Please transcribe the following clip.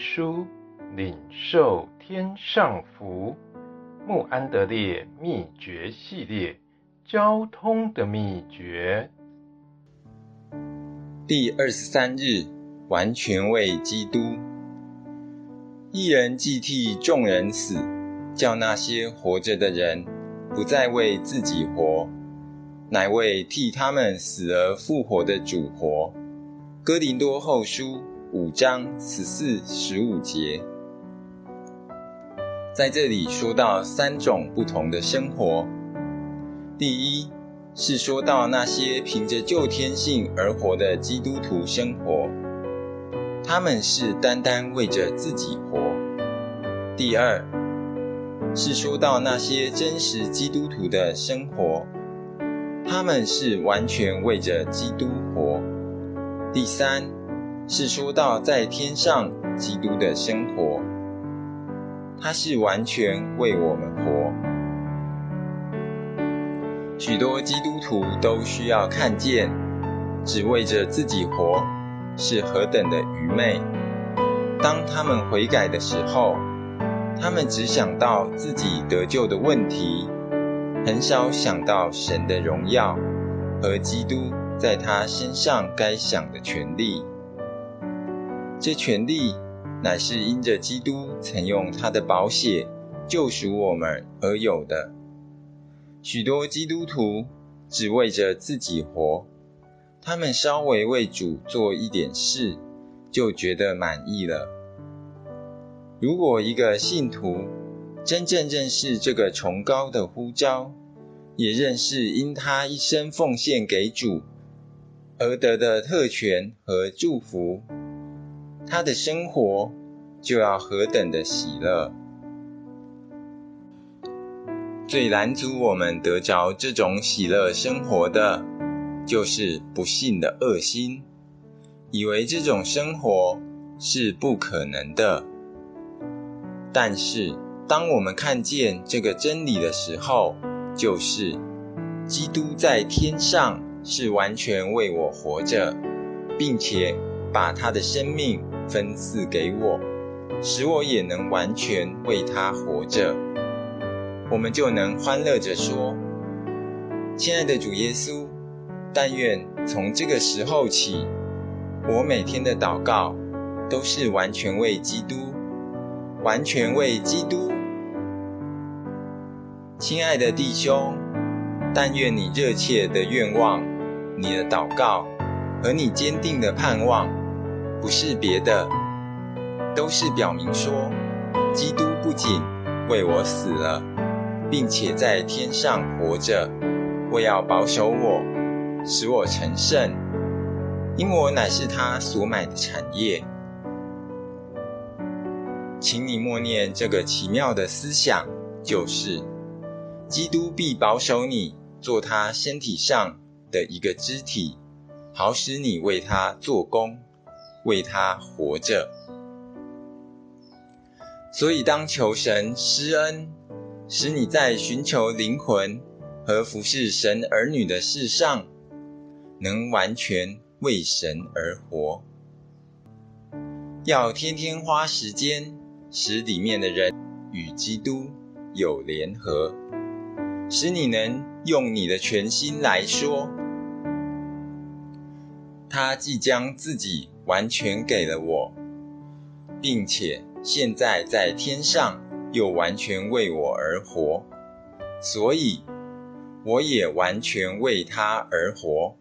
书，领受天上福。穆安德烈秘诀系列，交通的秘诀。第二十三日，完全为基督。一人既替众人死，叫那些活着的人不再为自己活，乃为替他们死而复活的主活。哥林多后书五章十四、十五节。在这里说到三种不同的生活。第一是说到那些凭着旧天性而活的基督徒生活，他们是单单为着自己活。第二是说到那些真实基督徒的生活，他们是完全为着基督活。第三是说到在天上基督的生活。他是完全为我们活。许多基督徒都需要看见，只为着自己活是何等的愚昧。当他们悔改的时候，他们只想到自己得救的问题，很少想到神的荣耀和基督在他身上该享的权利。这权利。乃是因着基督曾用他的宝血救赎我们而有的。许多基督徒只为着自己活，他们稍微为主做一点事，就觉得满意了。如果一个信徒真正认识这个崇高的呼召，也认识因他一生奉献给主而得的特权和祝福，他的生活就要何等的喜乐！最拦阻我们得着这种喜乐生活的，就是不信的恶心，以为这种生活是不可能的。但是，当我们看见这个真理的时候，就是基督在天上是完全为我活着，并且把他的生命分赐给我，使我也能完全为他活着。我们就能欢乐着说：“亲爱的主耶稣，但愿从这个时候起，我每天的祷告都是完全为基督，完全为基督。”亲爱的弟兄，但愿你热切的愿望、你的祷告和你坚定的盼望，不是别的，都是表明说，基督不仅为我死了，并且在天上活着，为要保守我，使我成圣，因我乃是他所买的产业。请你默念这个奇妙的思想，就是。基督必保守你，做他身体上的一个肢体，好使你为他做工，为他活着。所以，当求神施恩，使你在寻求灵魂和服侍神儿女的事上，能完全为神而活。要天天花时间，使里面的人与基督有联合。使你能用你的全心来说，他即将自己完全给了我，并且现在在天上又完全为我而活，所以我也完全为他而活。